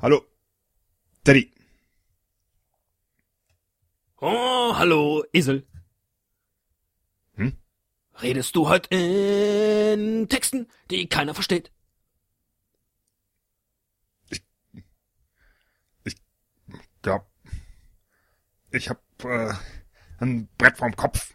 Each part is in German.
Hallo. Teddy. Oh, hallo, Esel. Hm? Redest du heute in Texten, die keiner versteht? Ja. Ich hab äh, ein Brett vorm Kopf.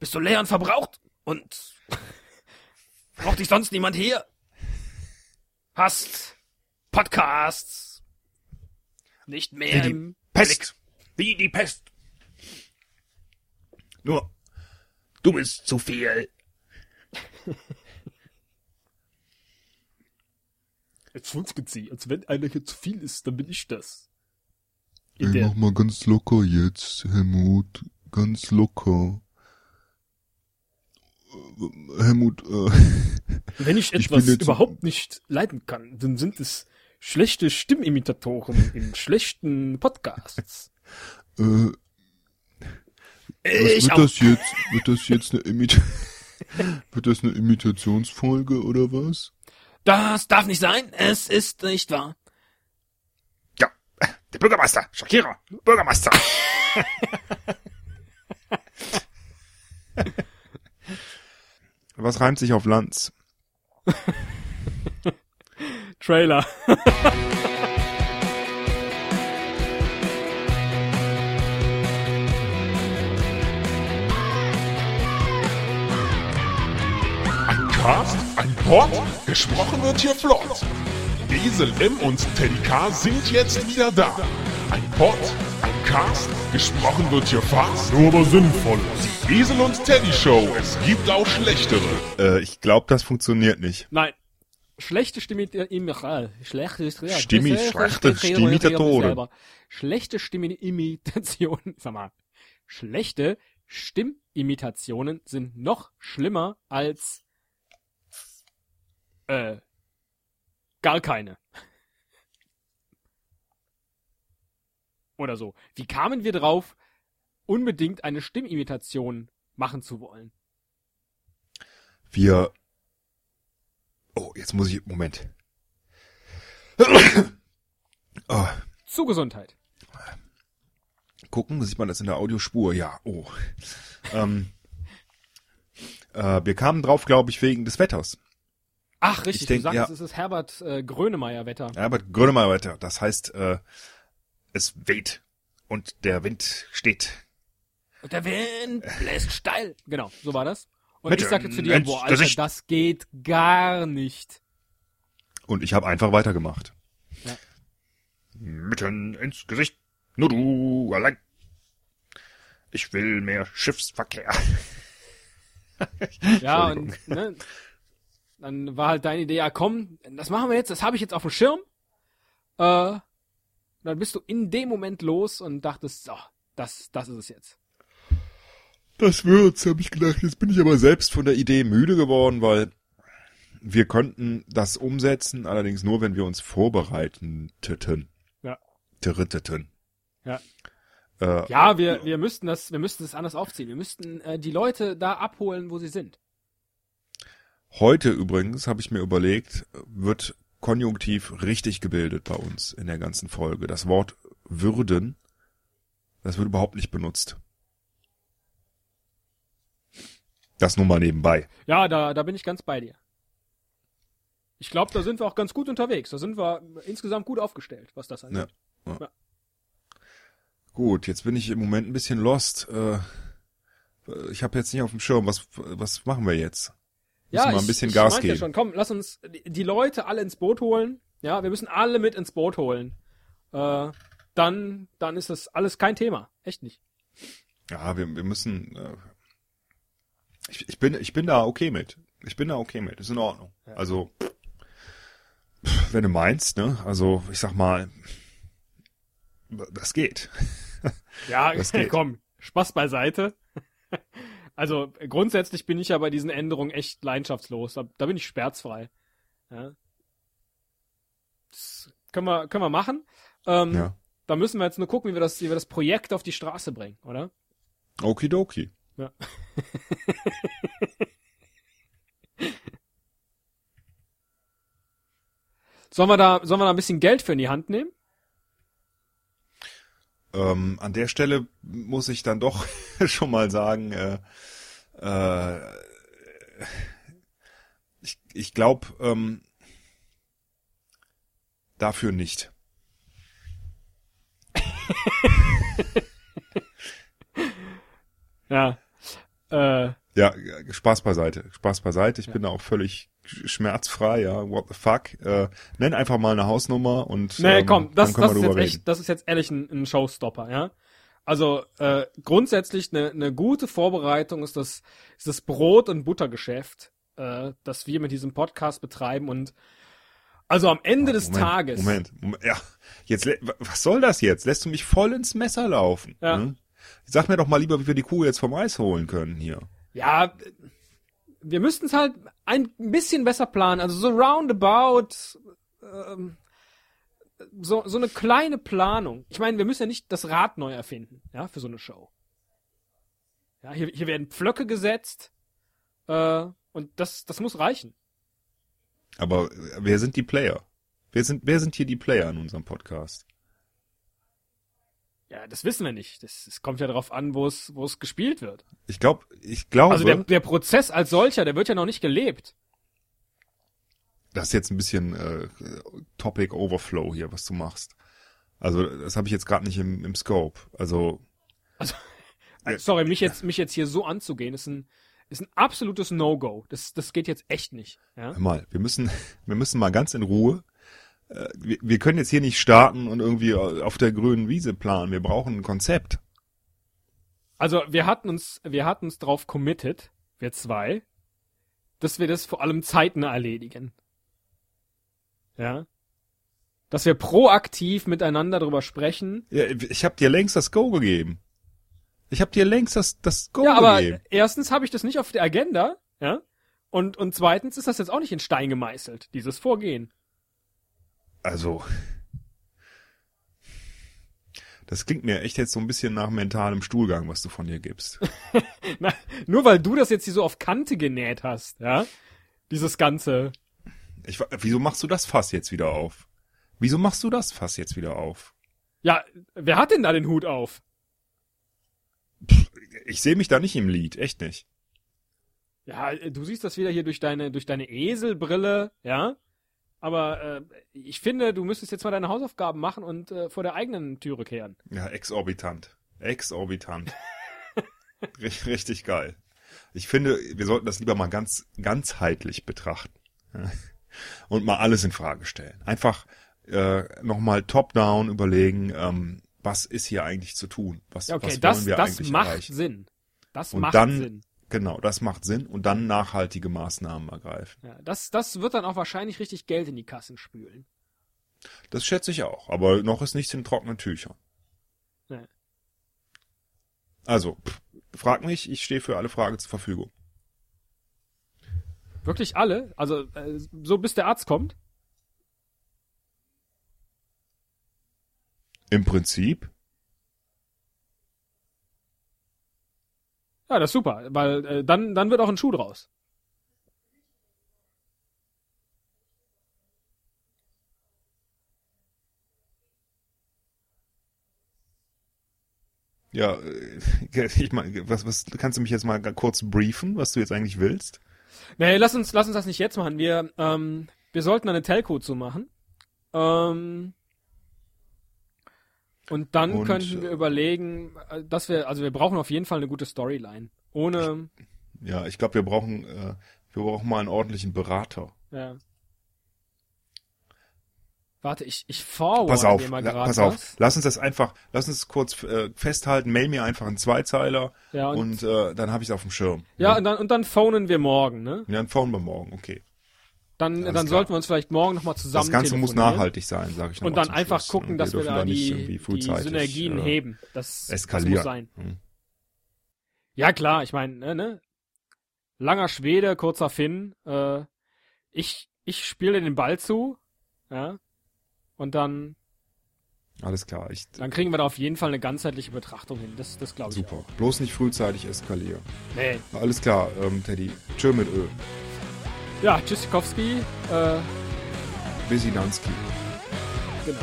Bist du leer und verbraucht? Und braucht dich sonst niemand hier? Hast Podcasts nicht mehr Wie die Pest. Wie die Pest. Nur, du bist zu viel. Jetzt funzelt sie, als wenn einer hier zu viel ist, dann bin ich das. In der, mach mal ganz locker jetzt, Helmut. Ganz locker. Äh, Helmut, äh, wenn ich ich etwas jetzt- überhaupt nicht leiden kann, dann sind es schlechte Stimmimitatoren in schlechten Podcasts. äh, was Ich wird auch. das jetzt? Wird das jetzt eine Imita wird das eine Imitationsfolge oder was? Das darf nicht sein. Es ist nicht wahr. Ja, der Bürgermeister. Shakira. Bürgermeister. Was reimt sich auf Lanz? Trailer. Ein Cast, ein Pod, gesprochen wird hier flott. Esel M und Teddy K sind jetzt wieder da. Ein Pod, ein Cast, gesprochen wird hier fast, nur aber sinnvoll. Die Esel und Teddy Show, es gibt auch schlechtere. Äh, ich glaube, das funktioniert nicht. Nein. Schlechte Stimmimitationen. Schlechte Stimmi- schlechte Stimmitatoren. Schlechte Stimimitationen. Sag mal. Schlechte Stimmimitationen sind noch schlimmer als äh, gar keine. Oder so. Wie kamen wir drauf, unbedingt eine Stimmimitation machen zu wollen? Wir. Oh, jetzt muss ich. Moment. Oh, Zu Gesundheit. gucken, sieht man das in der Audiospur? Ja, oh. ähm, äh, wir kamen drauf, glaube ich, wegen des Wetters. Ach, richtig, Ich denk, du sagst, ja. es ist das Herbert äh, Grönemeyer-Wetter. Mal weiter. Das heißt, äh, es weht und der Wind steht. Und der Wind bläst steil. Genau, so war das. Und Mit ich sagte zu dir, ins boah, Alter, das geht gar nicht. Und ich habe einfach weitergemacht. Ja. Mitten ins Gesicht. Nur du allein. Ich will mehr Schiffsverkehr. Ja, und ne, dann war halt deine Idee, ja komm, das machen wir jetzt, das habe ich jetzt auf dem Schirm. Äh, dann bist du in dem Moment los und dachtest, so, das, das ist es jetzt. Das wird's, habe ich gedacht. Jetzt bin ich aber selbst von der Idee müde geworden, weil wir könnten das umsetzen, allerdings nur, wenn wir uns vorbereiten. Ja. Titten. Ja. Äh, Ja, wir, wir müssten das, wir müssten das anders aufziehen. Wir müssten äh, die Leute da abholen, wo sie sind. Heute übrigens, habe ich mir überlegt, wird Konjunktiv richtig gebildet bei uns in der ganzen Folge. Das Wort würden, das wird überhaupt nicht benutzt. Das nur mal nebenbei. Ja, da, da bin ich ganz bei dir. Ich glaube, da sind wir auch ganz gut unterwegs. Da sind wir insgesamt gut aufgestellt, was das angeht. Gut, jetzt bin ich im Moment ein bisschen lost. Äh, ich habe jetzt nicht auf dem Schirm. Was, was machen wir jetzt? Müssen wir ein ich- bisschen ich Gas meinte geben. Ja schon. Komm, lass uns die- die Leute alle ins Boot holen. Ja, wir müssen alle mit ins Boot holen. Äh, dann, dann ist das alles kein Thema. Echt nicht. Ja, wir, wir müssen. Bin, ich bin da okay mit. Ich bin da okay mit. Ist in Ordnung. Also, pff, wenn du meinst, ne? Also, ich sag mal, das geht. Ja, Das geht. komm, Spaß beiseite. Also grundsätzlich bin ich ja bei diesen Änderungen echt leidenschaftslos. Da, da bin ich schmerzfrei. Ja. Das können wir, können wir machen. Ähm, Ja. Da müssen wir jetzt nur gucken, wie wir das, wie wir das Projekt auf die Straße bringen, oder? Okidoki. Ja. Sollen wir da, sollen wir da ein bisschen Geld für in die Hand nehmen? Ähm, an der Stelle muss ich dann doch schon mal sagen, äh, äh, ich, ich glaube, ähm, dafür nicht. Ja. Äh, Ja, Spaß beiseite. Spaß beiseite. Ich bin da auch völlig schmerzfrei, ja. What the fuck? Äh, nenn einfach mal eine Hausnummer und nee, ähm, komm, das, das ist jetzt echt, das ist jetzt ehrlich ein, ein Showstopper, ja. Also äh, grundsätzlich eine ne gute Vorbereitung ist das, ist das Brot- und Buttergeschäft, äh, das wir mit diesem Podcast betreiben und also am Ende des Moment, Tages. Moment, Moment, ja. Jetzt, was soll das jetzt? Lässt du mich voll ins Messer laufen? Ja. Ne? Sag mir doch mal lieber, wie wir die Kuh jetzt vom Eis holen können hier. Ja, wir müssten es halt ein bisschen besser planen. Also so roundabout, ähm, so, so eine kleine Planung. Ich meine, wir müssen ja nicht das Rad neu erfinden, ja, für so eine Show. Ja, hier, hier werden Pflöcke gesetzt, äh, und das, das muss reichen. Aber äh, wer sind die Player? Wer sind, wer sind hier die Player in unserem Podcast? Ja, das wissen wir nicht. Das, es kommt ja darauf an, wo es, wo es gespielt wird. Ich glaube, ich glaube, Also der, der Prozess als solcher, der wird ja noch nicht gelebt. das ist jetzt ein bisschen äh, Topic Overflow hier, was du machst. Also das habe ich jetzt gerade nicht im, im Scope. Also Also, sorry, mich jetzt, mich jetzt hier so anzugehen, ist ein, ist ein absolutes No-Go. Das, das geht jetzt echt nicht. Ja? hör mal, wir müssen, wir müssen mal ganz in Ruhe. Äh, wir, wir können jetzt hier nicht starten und irgendwie auf der grünen Wiese planen. Wir brauchen ein Konzept. Also wir hatten uns, wir hatten uns drauf committed, wir zwei, dass wir das vor allem zeitnah erledigen. Ja. Dass wir proaktiv miteinander drüber sprechen. Ja, ich habe dir längst das Go gegeben. Ich habe dir längst das, das Go ja, aber gegeben. erstens habe ich das nicht auf der Agenda, ja. Und, und zweitens ist das jetzt auch nicht in Stein gemeißelt, dieses Vorgehen. Also, das klingt mir echt jetzt so ein bisschen nach mentalem Stuhlgang, was du von dir gibst. Na, nur weil du das jetzt hier so auf Kante genäht hast, ja. Dieses Ganze. Ich, wieso machst du das Fass jetzt wieder auf? Wieso machst du das Fass jetzt wieder auf? Ja, wer hat denn da den Hut auf? Ich sehe mich da nicht im Lied, echt nicht. Ja, du siehst das wieder hier durch deine, durch deine Eselbrille, ja. Aber äh, ich finde, du müsstest jetzt mal deine Hausaufgaben machen und äh, vor der eigenen Türe kehren. Ja, exorbitant. Exorbitant. Ri- Richtig geil. Ich finde, wir sollten das lieber mal ganz ganzheitlich betrachten. Und mal alles in Frage stellen. Einfach äh, nochmal top-down überlegen, ähm, was ist hier eigentlich zu tun? Was, Ja, okay, was wollen das, wir das eigentlich macht erreichen? Sinn. Das Und macht dann- Sinn. Genau, das macht Sinn und dann nachhaltige Maßnahmen ergreifen. Ja, das, das wird dann auch wahrscheinlich richtig Geld in die Kassen spülen. Das schätze ich auch, aber noch ist nichts in trockenen Tüchern. Nee. Also, pff, frag mich, ich stehe für alle Fragen zur Verfügung. Wirklich alle? Also äh, so bis der Arzt kommt? Im Prinzip, Ja, das ist super, weil äh, dann, dann wird auch ein Schuh draus. ja, äh, ich meine, was, was, kannst du mich jetzt mal kurz briefen, was du jetzt eigentlich willst? Nee, lass uns, lass uns das nicht jetzt machen. Wir, ähm, wir sollten eine Telco zu machen. Ähm, und dann Und, könnten wir äh, überlegen, äh, dass wir, also wir brauchen auf jeden Fall eine gute Storyline. Ohne, Ja, ich glaube, wir brauchen, äh, wir brauchen mal einen ordentlichen Berater. ja. Warte, ich, ich forward Pass auf, dir mal gerade pass auf. was. Lass uns das einfach, lass uns kurz äh, festhalten. Mail mir einfach einen Zweizeiler Ja, und, und, äh, dann habe ich es auf dem Schirm. ja, und dann, und dann phonen wir morgen, ne? Ja, dann fahren wir morgen, okay. Dann, dann sollten wir uns vielleicht morgen nochmal zusammen Das Ganze muss nachhaltig sein, sage ich noch Und dann einfach Schluss, gucken, ne? dass wir dürfen da die, die Synergien äh, heben. Das, das Eskalieren. muss sein. Hm. Ja, klar, ich meine, ne, ne? Langer Schwede, kurzer Finn. Äh, ich ich spiele den Ball zu, ja. Und dann, Alles klar, ich, dann kriegen wir da auf jeden Fall eine ganzheitliche Betrachtung hin. Das, das glaube ich. super. Bloß nicht frühzeitig eskalieren. Nee. Alles klar, ähm, Teddy. Tschö mit Ö. Ja, Tschüssikowski. Äh, Besinanski. Genau.